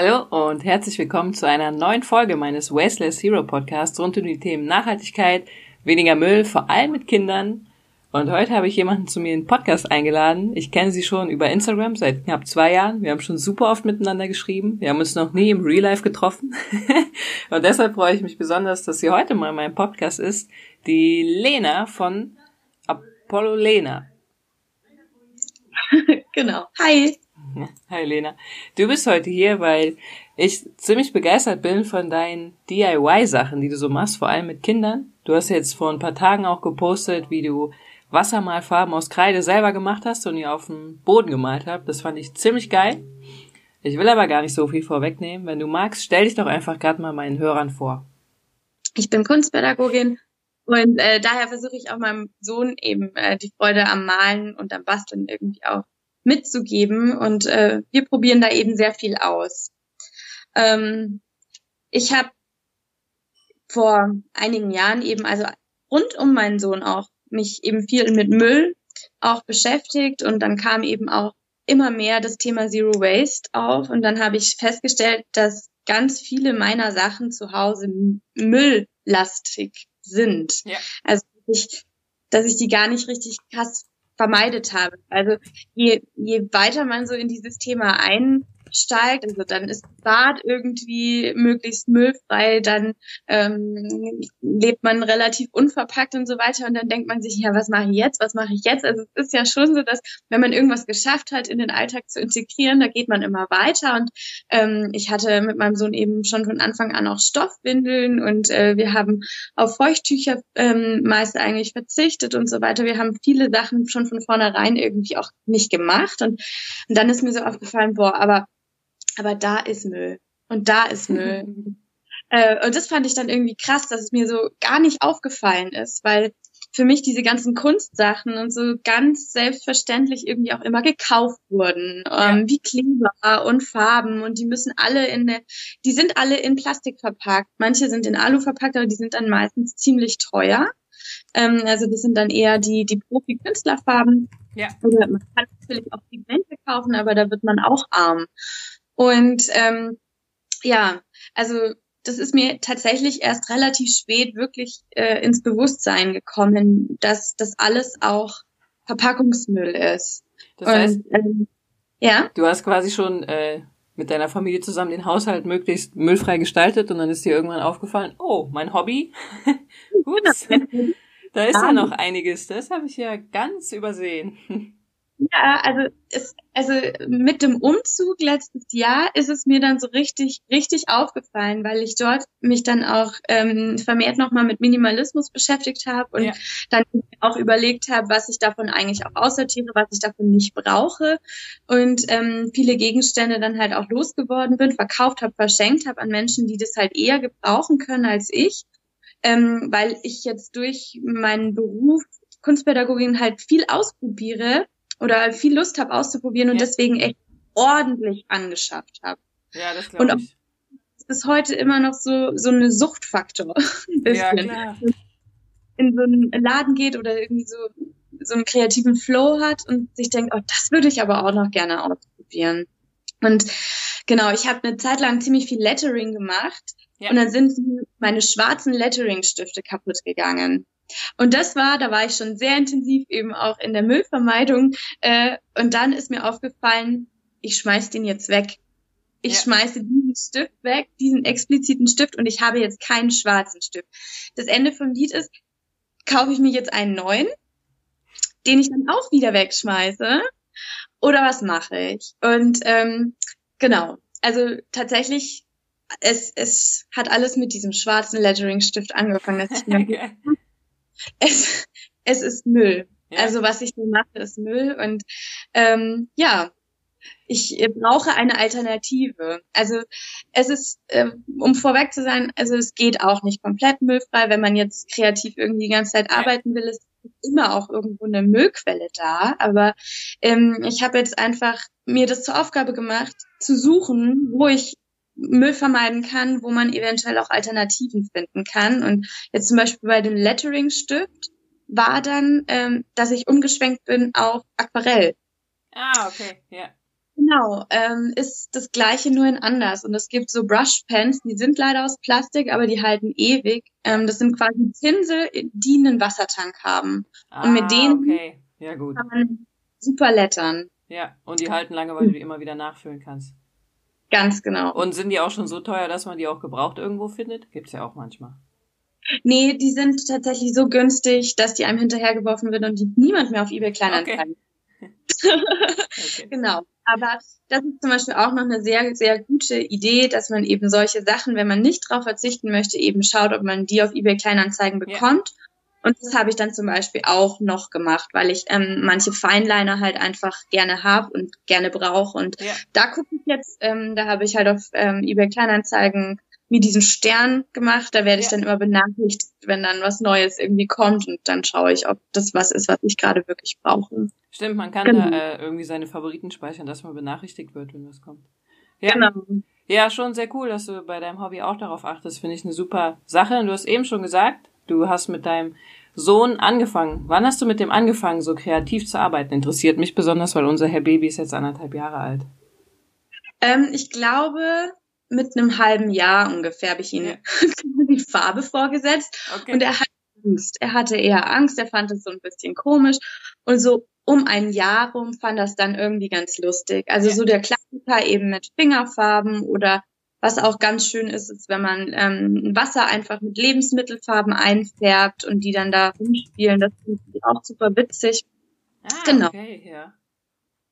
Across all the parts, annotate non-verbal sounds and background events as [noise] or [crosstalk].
Hallo und herzlich willkommen zu einer neuen Folge meines Wasteless Hero Podcasts rund um die Themen Nachhaltigkeit, weniger Müll, vor allem mit Kindern. Und heute habe ich jemanden zu mir in den Podcast eingeladen. Ich kenne sie schon über Instagram seit knapp zwei Jahren. Wir haben schon super oft miteinander geschrieben. Wir haben uns noch nie im Real Life getroffen. [laughs] und deshalb freue ich mich besonders, dass sie heute mal in meinem Podcast ist. Die Lena von Apollo Lena. [laughs] genau. Hi. Hi Lena. Du bist heute hier, weil ich ziemlich begeistert bin von deinen DIY-Sachen, die du so machst, vor allem mit Kindern. Du hast jetzt vor ein paar Tagen auch gepostet, wie du Wassermalfarben aus Kreide selber gemacht hast und die auf dem Boden gemalt habt. Das fand ich ziemlich geil. Ich will aber gar nicht so viel vorwegnehmen. Wenn du magst, stell dich doch einfach gerade mal meinen Hörern vor. Ich bin Kunstpädagogin und äh, daher versuche ich auch meinem Sohn eben äh, die Freude am Malen und am Basteln irgendwie auch mitzugeben. Und äh, wir probieren da eben sehr viel aus. Ähm, ich habe vor einigen Jahren eben, also rund um meinen Sohn auch, mich eben viel mit Müll auch beschäftigt und dann kam eben auch immer mehr das Thema Zero Waste auf und dann habe ich festgestellt, dass ganz viele meiner Sachen zu Hause mülllastig sind. Ja. Also ich, dass ich die gar nicht richtig krass vermeidet habe. Also je, je weiter man so in dieses Thema ein steigt, also dann ist Bad irgendwie möglichst müllfrei, dann ähm, lebt man relativ unverpackt und so weiter und dann denkt man sich, ja, was mache ich jetzt, was mache ich jetzt? Also es ist ja schon so, dass wenn man irgendwas geschafft hat, in den Alltag zu integrieren, da geht man immer weiter und ähm, ich hatte mit meinem Sohn eben schon von Anfang an auch Stoffwindeln und äh, wir haben auf Feuchttücher ähm, meist eigentlich verzichtet und so weiter. Wir haben viele Sachen schon von vornherein irgendwie auch nicht gemacht und, und dann ist mir so aufgefallen, boah, aber aber da ist Müll und da ist Müll. [laughs] äh, und das fand ich dann irgendwie krass, dass es mir so gar nicht aufgefallen ist, weil für mich diese ganzen Kunstsachen und so ganz selbstverständlich irgendwie auch immer gekauft wurden, ja. ähm, wie Kleber und Farben und die müssen alle in der, die sind alle in Plastik verpackt. Manche sind in Alu verpackt, aber die sind dann meistens ziemlich teuer. Ähm, also das sind dann eher die, die Profi-Künstlerfarben. Ja. Oder man kann natürlich auch Pigmente kaufen, aber da wird man auch arm. Und ähm, ja, also das ist mir tatsächlich erst relativ spät wirklich äh, ins Bewusstsein gekommen, dass das alles auch Verpackungsmüll ist. Das heißt, Und, ähm, ja. Du hast quasi schon äh, mit deiner Familie zusammen den Haushalt möglichst müllfrei gestaltet und dann ist dir irgendwann aufgefallen, oh, mein Hobby. [laughs] Ups, da ist ja noch einiges. Das habe ich ja ganz übersehen. Ja, also es, also mit dem Umzug letztes Jahr ist es mir dann so richtig, richtig aufgefallen, weil ich dort mich dann auch ähm, vermehrt nochmal mit Minimalismus beschäftigt habe und ja. dann auch überlegt habe, was ich davon eigentlich auch aussortiere, was ich davon nicht brauche und ähm, viele Gegenstände dann halt auch losgeworden bin, verkauft habe, verschenkt habe an Menschen, die das halt eher gebrauchen können als ich, ähm, weil ich jetzt durch meinen Beruf Kunstpädagogin halt viel ausprobiere oder viel Lust habe auszuprobieren und ja. deswegen echt ordentlich angeschafft habe. Ja, das glaube ich. Und bis heute immer noch so so eine Suchtfaktor. [laughs] ja, klar. In so einen Laden geht oder irgendwie so so einen kreativen Flow hat und sich denkt, oh, das würde ich aber auch noch gerne ausprobieren. Und genau, ich habe eine Zeit lang ziemlich viel Lettering gemacht ja. und dann sind meine schwarzen Lettering-Stifte kaputt gegangen. Und das war, da war ich schon sehr intensiv eben auch in der Müllvermeidung. Äh, und dann ist mir aufgefallen, ich schmeiß den jetzt weg. Ich ja. schmeiße diesen Stift weg, diesen expliziten Stift und ich habe jetzt keinen schwarzen Stift. Das Ende vom Lied ist, kaufe ich mir jetzt einen neuen, den ich dann auch wieder wegschmeiße? Oder was mache ich? Und ähm, genau, also tatsächlich, es, es hat alles mit diesem schwarzen Lettering-Stift angefangen, dass ich mir [laughs] es, es ist Müll. Ja. Also was ich nur mache, ist Müll. Und ähm, ja, ich brauche eine Alternative. Also es ist, äh, um vorweg zu sein, also es geht auch nicht komplett müllfrei, wenn man jetzt kreativ irgendwie die ganze Zeit arbeiten will, ist immer auch irgendwo eine Müllquelle da. Aber ähm, ich habe jetzt einfach mir das zur Aufgabe gemacht, zu suchen, wo ich Müll vermeiden kann, wo man eventuell auch Alternativen finden kann. Und jetzt zum Beispiel bei dem Lettering-Stift war dann, ähm, dass ich umgeschwenkt bin auf Aquarell. Ah, okay, ja. Genau, ähm, ist das gleiche nur in anders. Und es gibt so Brushpens, die sind leider aus Plastik, aber die halten ewig. Ähm, das sind quasi Pinsel, die einen Wassertank haben. Ah, und mit denen okay. Ja, gut. kann man super lettern. Ja, und die halten lange, weil du die immer wieder nachfüllen kannst. Ganz genau. Und sind die auch schon so teuer, dass man die auch gebraucht irgendwo findet? Gibt's ja auch manchmal. Nee, die sind tatsächlich so günstig, dass die einem hinterhergeworfen wird und die niemand mehr auf eBay Kleinanzeigen. Okay. [laughs] Genau. Aber das ist zum Beispiel auch noch eine sehr, sehr gute Idee, dass man eben solche Sachen, wenn man nicht drauf verzichten möchte, eben schaut, ob man die auf eBay Kleinanzeigen bekommt. Und das habe ich dann zum Beispiel auch noch gemacht, weil ich ähm, manche Feinliner halt einfach gerne habe und gerne brauche. Und Ja. da gucke ich jetzt, ähm, da habe ich halt auf ähm, eBay Kleinanzeigen mir diesen Stern gemacht. Da werde ich Ja. dann immer benachrichtigt, wenn dann was Neues irgendwie kommt. Und dann schaue ich, ob das was ist, was ich gerade wirklich brauche. Stimmt, man kann Genau. da äh, irgendwie seine Favoriten speichern, dass man benachrichtigt wird, wenn was kommt. Ja. Genau. Ja, schon sehr cool, dass du bei deinem Hobby auch darauf achtest. Finde ich eine super Sache. Und du hast eben schon gesagt, du hast mit deinem Sohn angefangen. Wann hast du mit dem angefangen, so kreativ zu arbeiten? Interessiert mich besonders, weil unser Herr Baby ist jetzt anderthalb Jahre alt. Ähm, ich glaube, mit einem halben Jahr ungefähr habe ich ihm Ja. [laughs] die Farbe vorgesetzt. Okay. Und er hatte Angst. Er hatte eher Angst, er fand es so ein bisschen komisch. Und so um ein Jahr rum fand das dann irgendwie ganz lustig. Also Ja. so der Klassiker eben mit Fingerfarben oder was auch ganz schön ist, ist, wenn man ähm, Wasser einfach mit Lebensmittelfarben einfärbt und die dann da rumspielen. Das finde ich auch super witzig. ah, genau. Okay, ja.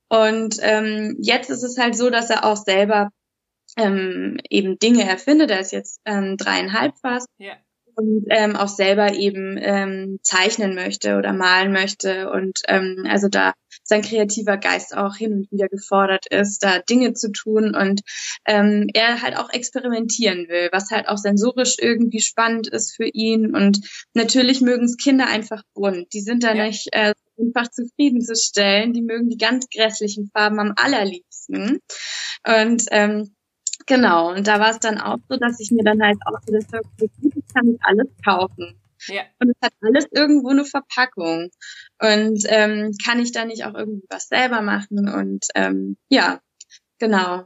Und ähm, jetzt ist es halt so, dass er auch selber ähm, eben Dinge erfindet. Er ist jetzt ähm, dreieinhalb fast Ja. Und ähm, auch selber eben ähm, zeichnen möchte oder malen möchte. Und ähm, also da sein kreativer Geist auch hin und wieder gefordert ist, da Dinge zu tun und ähm, er halt auch experimentieren will, was halt auch sensorisch irgendwie spannend ist für ihn. Und natürlich mögen es Kinder einfach bunt, die sind da Ja. nicht äh, einfach zufriedenzustellen, die mögen die ganz grässlichen Farben am allerliebsten. Und ähm, Genau, und da war es dann auch so, dass ich mir dann halt auch so das ich kann nicht alles kaufen. Ja. Und es hat alles irgendwo eine Verpackung. Und ähm, kann ich da nicht auch irgendwie was selber machen? Und ähm, ja, genau.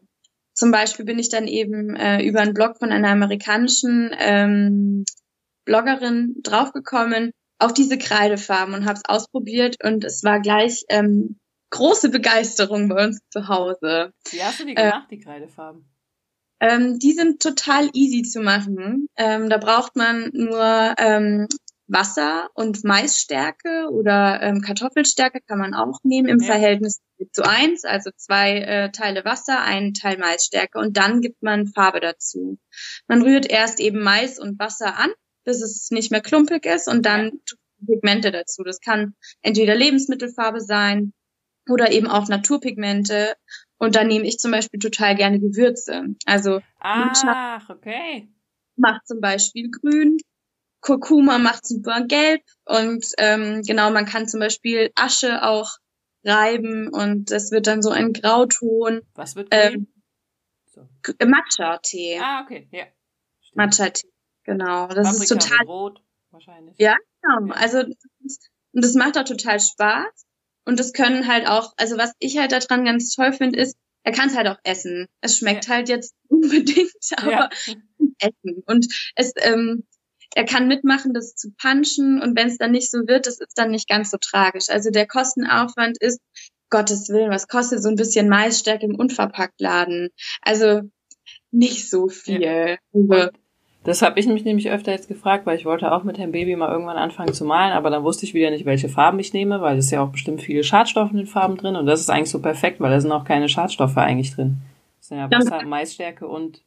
Zum Beispiel bin ich dann eben äh, über einen Blog von einer amerikanischen ähm, Bloggerin draufgekommen auf diese Kreidefarben und habe es ausprobiert und es war gleich ähm, große Begeisterung bei uns zu Hause. Wie hast du die Äh, gemacht, die Kreidefarben? Ähm, die sind total easy zu machen. Ähm, da braucht man nur ähm, Wasser und Maisstärke oder ähm, Kartoffelstärke kann man auch nehmen im Ja. Verhältnis zu eins, also zwei äh, Teile Wasser, ein Teil Maisstärke und dann gibt man Farbe dazu. Man rührt erst eben Mais und Wasser an, bis es nicht mehr klumpig ist und dann Pigmente dazu. Das kann entweder Lebensmittelfarbe sein oder eben auch Naturpigmente. Und dann nehme ich zum Beispiel total gerne Gewürze. Also Ach, okay. macht zum Beispiel grün, Kurkuma macht super gelb und ähm, genau, man kann zum Beispiel Asche auch reiben und das wird dann so ein Grauton. Was wird Ähm, grün? So. G- Matcha-Tee. Ah, okay, ja. Matcha-Tee, genau. Das Paprika ist total Rot, wahrscheinlich. Ja. genau. Also das ist, und das macht auch total Spaß. Und das können halt auch, also was ich halt daran ganz toll finde, ist, er kann es halt auch essen. Es schmeckt halt jetzt [laughs] unbedingt, aber Ja. essen. Und es, ähm, er kann mitmachen, das zu punchen und wenn es dann nicht so wird, das ist dann nicht ganz so tragisch. Also der Kostenaufwand ist, Gottes Willen, was kostet so ein bisschen Maisstärke im Unverpacktladen? Also nicht so viel. Also, Das habe ich mich nämlich öfter jetzt gefragt, weil ich wollte auch mit Herrn Baby mal irgendwann anfangen zu malen, aber dann wusste ich wieder nicht, welche Farben ich nehme, weil es ist ja auch bestimmt viele Schadstoffe in den Farben drin und das ist eigentlich so perfekt, weil da sind auch keine Schadstoffe eigentlich drin. Das sind ja. Wasser, Maisstärke und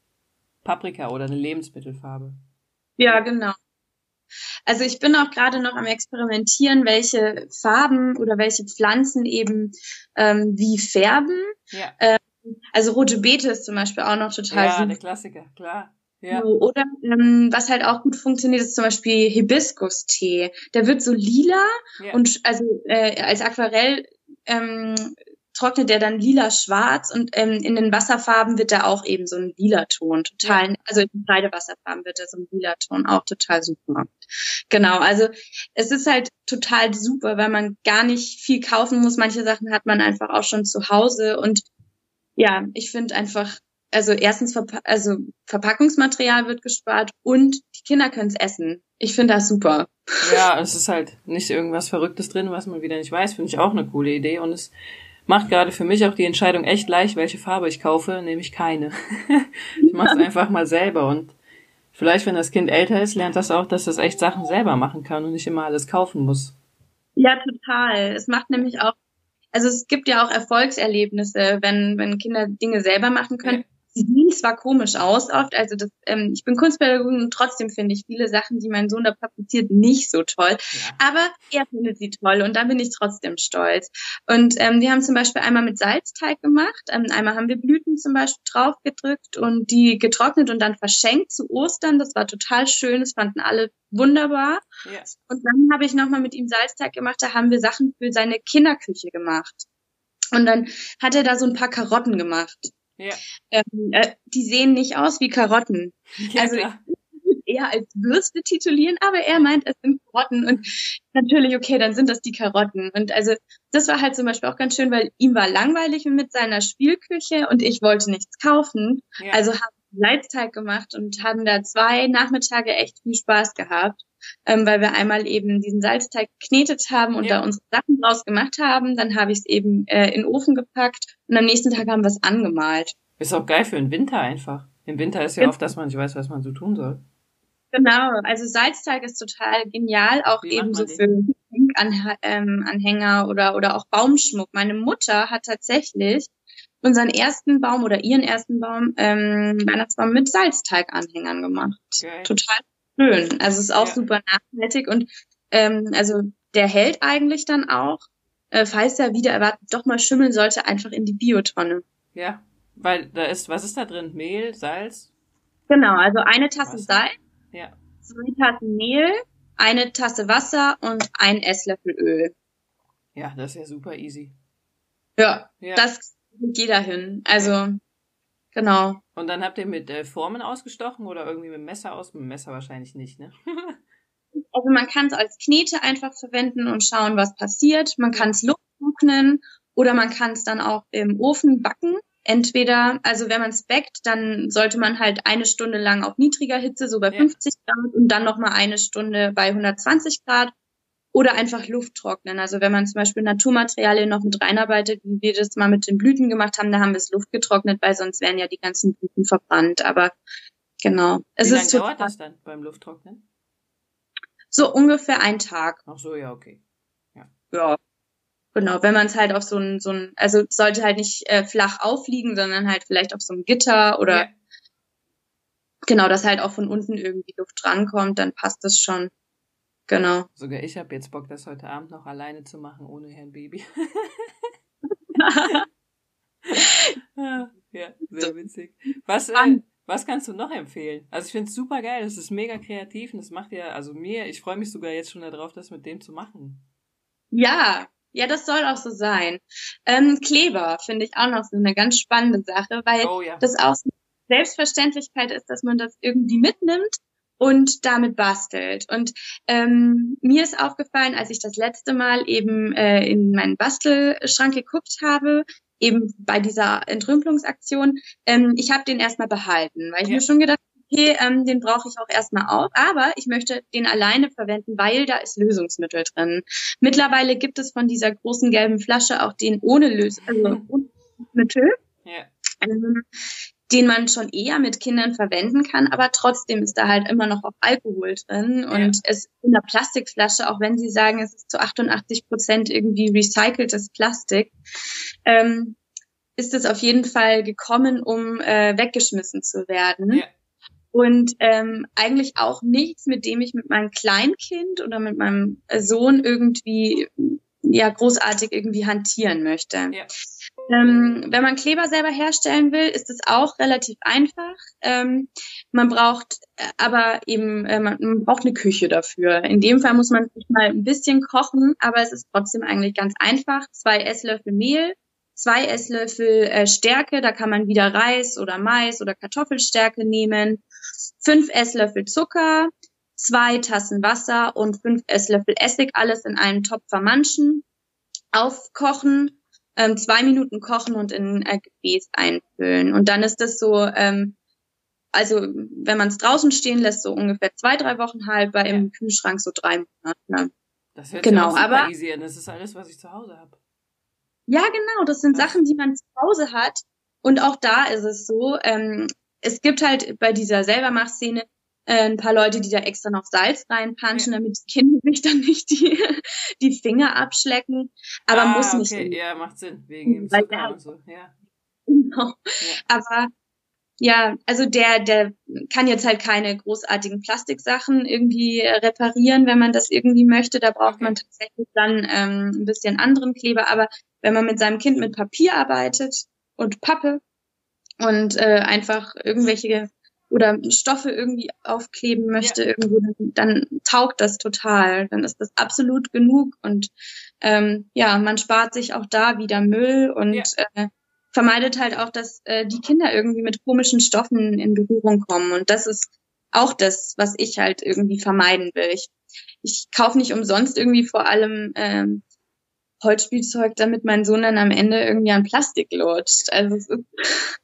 Paprika oder eine Lebensmittelfarbe. Ja, genau. Also ich bin auch gerade noch am Experimentieren, welche Farben oder welche Pflanzen eben ähm, wie färben. Ja, Also rote Beete ist zum Beispiel auch noch total ja super. der Klassiker, klar. Ja, Oder ähm, was halt auch gut funktioniert, ist zum Beispiel Hibiskus-Tee. Der wird so lila ja. und also äh, als Aquarell ähm, trocknet der dann lila-schwarz und ähm, in den Wasserfarben wird da auch eben so ein lila Ton. Total, also in den Kreidewasserfarben wird da so ein lila Ton auch total super. Genau, also es ist halt total super, weil man gar nicht viel kaufen muss. Manche Sachen hat man einfach auch schon zu Hause und Ja, ich finde einfach, also erstens, Verpa also Verpackungsmaterial wird gespart und die Kinder können es essen. Ich finde das super. Ja, es ist halt nicht irgendwas Verrücktes drin, was man wieder nicht weiß. Finde ich auch eine coole Idee und es macht gerade für mich auch die Entscheidung echt leicht, welche Farbe ich kaufe, nämlich keine. [laughs] ich mache es einfach mal selber und vielleicht, wenn das Kind älter ist, lernt das auch, dass es echt Sachen selber machen kann und nicht immer alles kaufen muss. Ja, total. Es macht nämlich auch, also es gibt ja auch Erfolgserlebnisse, wenn, wenn Kinder Dinge selber machen können. Sie sehen zwar komisch aus oft, also das, ähm, ich bin Kunstpädagogin und trotzdem finde ich viele Sachen, die mein Sohn da praktiziert, nicht so toll. Ja. Aber er findet sie toll und da bin ich trotzdem stolz. Und ähm, wir haben zum Beispiel einmal mit Salzteig gemacht, ähm, einmal haben wir Blüten zum Beispiel draufgedrückt und die getrocknet und dann verschenkt zu Ostern. Das war total schön, das fanden alle wunderbar. Ja. Und dann habe ich nochmal mit ihm Salzteig gemacht, da haben wir Sachen für seine Kinderküche gemacht. Und dann hat er da so ein paar Karotten gemacht. Ja. Ähm, äh, die sehen nicht aus wie Karotten. Ja, also klar. eher als Würste titulieren, aber er meint, es sind Karotten und natürlich, okay, dann sind das die Karotten. Und also das war halt zum Beispiel auch ganz schön, weil ihm war langweilig mit seiner Spielküche und ich wollte nichts kaufen. Ja. Also haben Leitsteig gemacht und haben da zwei Nachmittage echt viel Spaß gehabt ähm, weil wir einmal eben diesen Salzteig geknetet haben und ja. da unsere Sachen draus gemacht haben. Dann habe ich es eben äh, in den Ofen gepackt und am nächsten Tag haben wir es angemalt. Ist auch geil für den Winter einfach. Im Winter ist ja oft, dass man nicht weiß, was man so tun soll. Genau, also Salzteig ist total genial, auch Wie eben so für Anhänger oder, oder auch Baumschmuck. Meine Mutter hat tatsächlich unseren ersten Baum oder ihren ersten Baum, ähm, Weihnachtsbaum mit Salzteiganhängern gemacht. Geil. Total schön. Also es ist auch ja. super nachhaltig und ähm, also der hält eigentlich dann auch, äh, falls er wieder erwartet doch mal schimmeln sollte, einfach in die Biotonne. Ja, weil da ist, was ist da drin? Mehl, Salz? Genau, also eine Tasse Wasser. Salz, ja. zwei Tassen Mehl, eine Tasse Wasser und ein Esslöffel Öl. Ja, das ist ja super easy. Ja, ja. das geht jeder hin. Also Genau. Und dann habt ihr mit äh, Formen ausgestochen oder irgendwie mit dem Messer aus? Mit dem Messer wahrscheinlich nicht, ne? [laughs] also man kann es als Knete einfach verwenden und schauen, was passiert. Man kann es lufttrocknen oder man kann es dann auch im Ofen backen. Entweder, also wenn man es backt, dann sollte man halt eine Stunde lang auf niedriger Hitze, so bei ja. 50 Grad und dann nochmal eine Stunde bei 120 Grad oder einfach Luft trocknen. Also wenn man zum Beispiel Naturmaterialien noch mit reinarbeitet, wie wir das mal mit den Blüten gemacht haben, da haben wir es Luft getrocknet, weil sonst wären ja die ganzen Blüten verbrannt. Aber genau. Es wie lange dauert das dann beim Lufttrocknen? So ungefähr ein Tag. Ach so, ja, okay. Ja. Ja. Genau, wenn man es halt auf so ein, so ein, also sollte halt nicht äh, flach aufliegen, sondern halt vielleicht auf so einem Gitter oder ja. genau, dass halt auch von unten irgendwie Luft drankommt, dann passt das schon. Genau. Sogar ich habe jetzt Bock, das heute Abend noch alleine zu machen, ohne Herrn Baby. [laughs] ja, sehr witzig. Was, äh, was kannst du noch empfehlen? Also ich finde es super geil, es ist mega kreativ und es macht ja, also mir, ich freue mich sogar jetzt schon darauf, das mit dem zu machen. Ja, ja, das soll auch so sein. Ähm, Kleber finde ich auch noch so eine ganz spannende Sache, weil oh, ja. das auch Selbstverständlichkeit ist, dass man das irgendwie mitnimmt und damit bastelt. Und ähm, mir ist aufgefallen, als ich das letzte Mal eben äh, in meinen Bastelschrank geguckt habe, eben bei dieser Entrümpelungsaktion, ähm, ich habe den erstmal behalten, weil ich ja. mir schon gedacht okay, ähm, den brauche ich auch erstmal auch, aber ich möchte den alleine verwenden, weil da ist Lösungsmittel drin. Mittlerweile gibt es von dieser großen gelben Flasche auch den ohne Lös also ohne Lösungsmittel. Ja. Ähm, den man schon eher mit Kindern verwenden kann, aber trotzdem ist da halt immer noch auch Alkohol drin und ja. es in der Plastikflasche, auch wenn sie sagen, es ist zu 88 Prozent irgendwie recyceltes Plastik, ähm, ist es auf jeden Fall gekommen, um äh, weggeschmissen zu werden. Ja. Und ähm, eigentlich auch nichts, mit dem ich mit meinem Kleinkind oder mit meinem Sohn irgendwie ja großartig irgendwie hantieren möchte. Ja. Ähm, wenn man Kleber selber herstellen will, ist es auch relativ einfach. Ähm, man braucht äh, aber eben, äh, man, man, braucht eine Küche dafür. In dem Fall muss man sich mal ein bisschen kochen, aber es ist trotzdem eigentlich ganz einfach. Zwei Esslöffel Mehl, zwei Esslöffel äh, Stärke, da kann man wieder Reis oder Mais oder Kartoffelstärke nehmen, fünf Esslöffel Zucker, zwei Tassen Wasser und fünf Esslöffel Essig, alles in einen Topf vermanschen, aufkochen ähm, zwei Minuten kochen und in ein Gefäß einfüllen. Und dann ist das so, ähm, also wenn man es draußen stehen lässt, so ungefähr zwei, drei Wochen haltbar, ja. im Kühlschrank so drei Monate. Ne? Das hört genau, sich aber easy an. Das ist alles, was ich zu Hause habe. Ja, genau. Das sind Sachen, die man zu Hause hat. Und auch da ist es so, ähm, es gibt halt bei dieser Selbermachszene äh, ein paar Leute, die da extra noch Salz reinpanschen, ja. damit die Kinder sich dann nicht die, [laughs] die Finger abschlecken. Aber ah, muss nicht. Okay. Ja, macht Sinn, wegen dem Zucker ja, und so, ja. Genau. Ja. Aber ja, also der, der kann jetzt halt keine großartigen Plastiksachen irgendwie reparieren, wenn man das irgendwie möchte. Da braucht okay. man tatsächlich dann ähm, ein bisschen anderen Kleber. Aber wenn man mit seinem Kind mit Papier arbeitet und Pappe und äh, einfach irgendwelche oder Stoffe irgendwie aufkleben möchte ja. irgendwo, dann, dann taugt das total. Dann ist das absolut genug und ähm, ja, man spart sich auch da wieder Müll und ja. äh, vermeidet halt auch, dass äh, die Kinder irgendwie mit komischen Stoffen in Berührung kommen. Und das ist auch das, was ich halt irgendwie vermeiden will. Ich, ich kaufe nicht umsonst irgendwie vor allem ähm, Holzspielzeug, damit mein Sohn dann am Ende irgendwie an Plastik lutscht. Also es ist,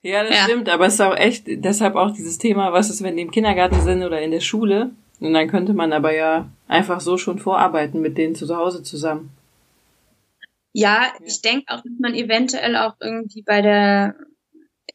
ja, das ja. stimmt, aber es ist auch echt, deshalb auch dieses Thema, was ist, wenn die im Kindergarten sind oder in der Schule? Und dann könnte man aber ja einfach so schon vorarbeiten mit denen zu Hause zusammen. Ja, ja. ich denke auch, dass man eventuell auch irgendwie bei der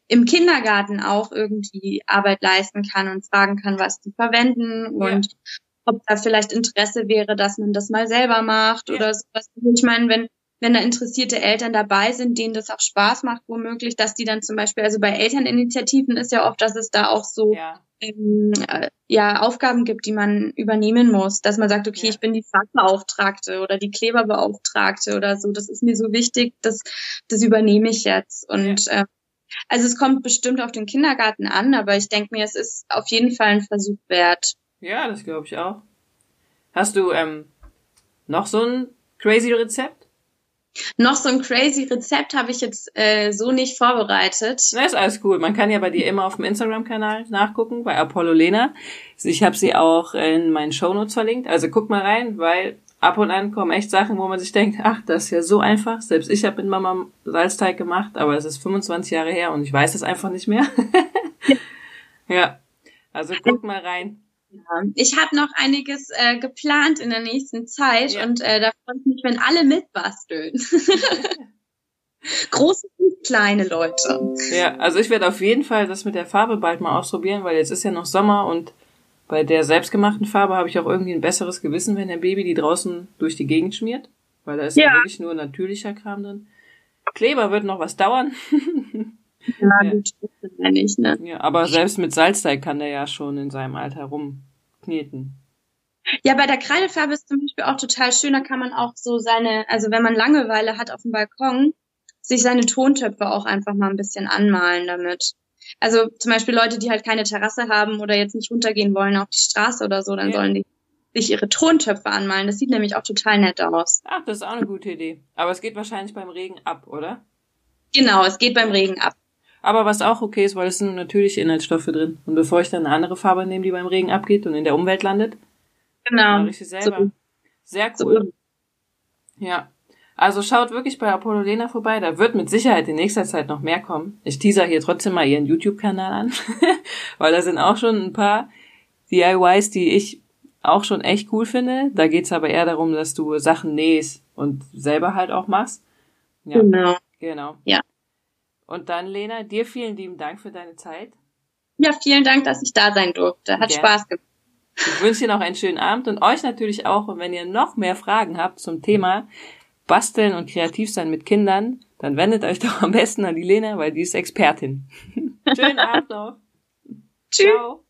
im Kindergarten auch irgendwie Arbeit leisten kann und fragen kann, was die verwenden und ja ob da vielleicht Interesse wäre, dass man das mal selber macht ja. oder sowas. Ich meine, wenn wenn da interessierte Eltern dabei sind, denen das auch Spaß macht, womöglich, dass die dann zum Beispiel, also bei Elterninitiativen ist ja oft, dass es da auch so ja, ähm, äh, ja Aufgaben gibt, die man übernehmen muss, dass man sagt, okay, ja. ich bin die Fachbeauftragte oder die Kleberbeauftragte oder so, das ist mir so wichtig, das, das übernehme ich jetzt. Und ja. äh, also es kommt bestimmt auf den Kindergarten an, aber ich denke mir, es ist auf jeden Fall ein Versuch wert. Ja, das glaube ich auch. Hast du ähm, noch so ein crazy Rezept? Noch so ein crazy Rezept habe ich jetzt äh, so nicht vorbereitet. Na, ist alles cool. Man kann ja bei dir immer auf dem Instagram-Kanal nachgucken, bei Apollo Lena. Ich habe sie auch in meinen Shownotes verlinkt. Also guck mal rein, weil ab und an kommen echt Sachen, wo man sich denkt, ach, das ist ja so einfach. Selbst ich habe mit Mama Salzteig gemacht, aber es ist 25 Jahre her und ich weiß es einfach nicht mehr. [laughs] ja, also guck mal rein. Ich habe noch einiges äh, geplant in der nächsten Zeit ja. und äh, da freue ich mich, wenn alle mitbasteln. [laughs] Große und kleine Leute. Ja, also ich werde auf jeden Fall das mit der Farbe bald mal ausprobieren, weil jetzt ist ja noch Sommer und bei der selbstgemachten Farbe habe ich auch irgendwie ein besseres Gewissen, wenn der Baby die draußen durch die Gegend schmiert, weil da ist ja, ja wirklich nur natürlicher Kram drin. Kleber wird noch was dauern. [laughs] Ja, ja. gut, ja nicht, ne? Ja, aber selbst mit Salzteig kann der ja schon in seinem Alter rumkneten. Ja, bei der Kreidefarbe ist zum Beispiel auch total schön, da kann man auch so seine, also wenn man Langeweile hat auf dem Balkon, sich seine Tontöpfe auch einfach mal ein bisschen anmalen damit. Also zum Beispiel Leute, die halt keine Terrasse haben oder jetzt nicht runtergehen wollen auf die Straße oder so, dann ja. sollen die sich ihre Tontöpfe anmalen. Das sieht nämlich auch total nett aus. Ach, das ist auch eine gute Idee. Aber es geht wahrscheinlich beim Regen ab, oder? Genau, es geht beim Regen ab. Aber was auch okay ist, weil es sind natürliche Inhaltsstoffe drin. Und bevor ich dann eine andere Farbe nehme, die beim Regen abgeht und in der Umwelt landet, genau. mache ich sie selber. So. Sehr cool. So. Ja. Also schaut wirklich bei Apollo Lena vorbei. Da wird mit Sicherheit in nächster Zeit noch mehr kommen. Ich teaser hier trotzdem mal ihren YouTube-Kanal an, [laughs] weil da sind auch schon ein paar DIYs, die ich auch schon echt cool finde. Da geht's aber eher darum, dass du Sachen nähst und selber halt auch machst. Ja. Genau. Genau. Ja. Und dann, Lena, dir vielen lieben Dank für deine Zeit. Ja, vielen Dank, dass ich da sein durfte. Hat Gerne. Spaß gemacht. Ich wünsche dir noch einen schönen Abend und euch natürlich auch. Und wenn ihr noch mehr Fragen habt zum Thema Basteln und kreativ sein mit Kindern, dann wendet euch [laughs] doch am besten an die Lena, weil die ist Expertin. [laughs] schönen Abend noch. Tschüss. Ciao.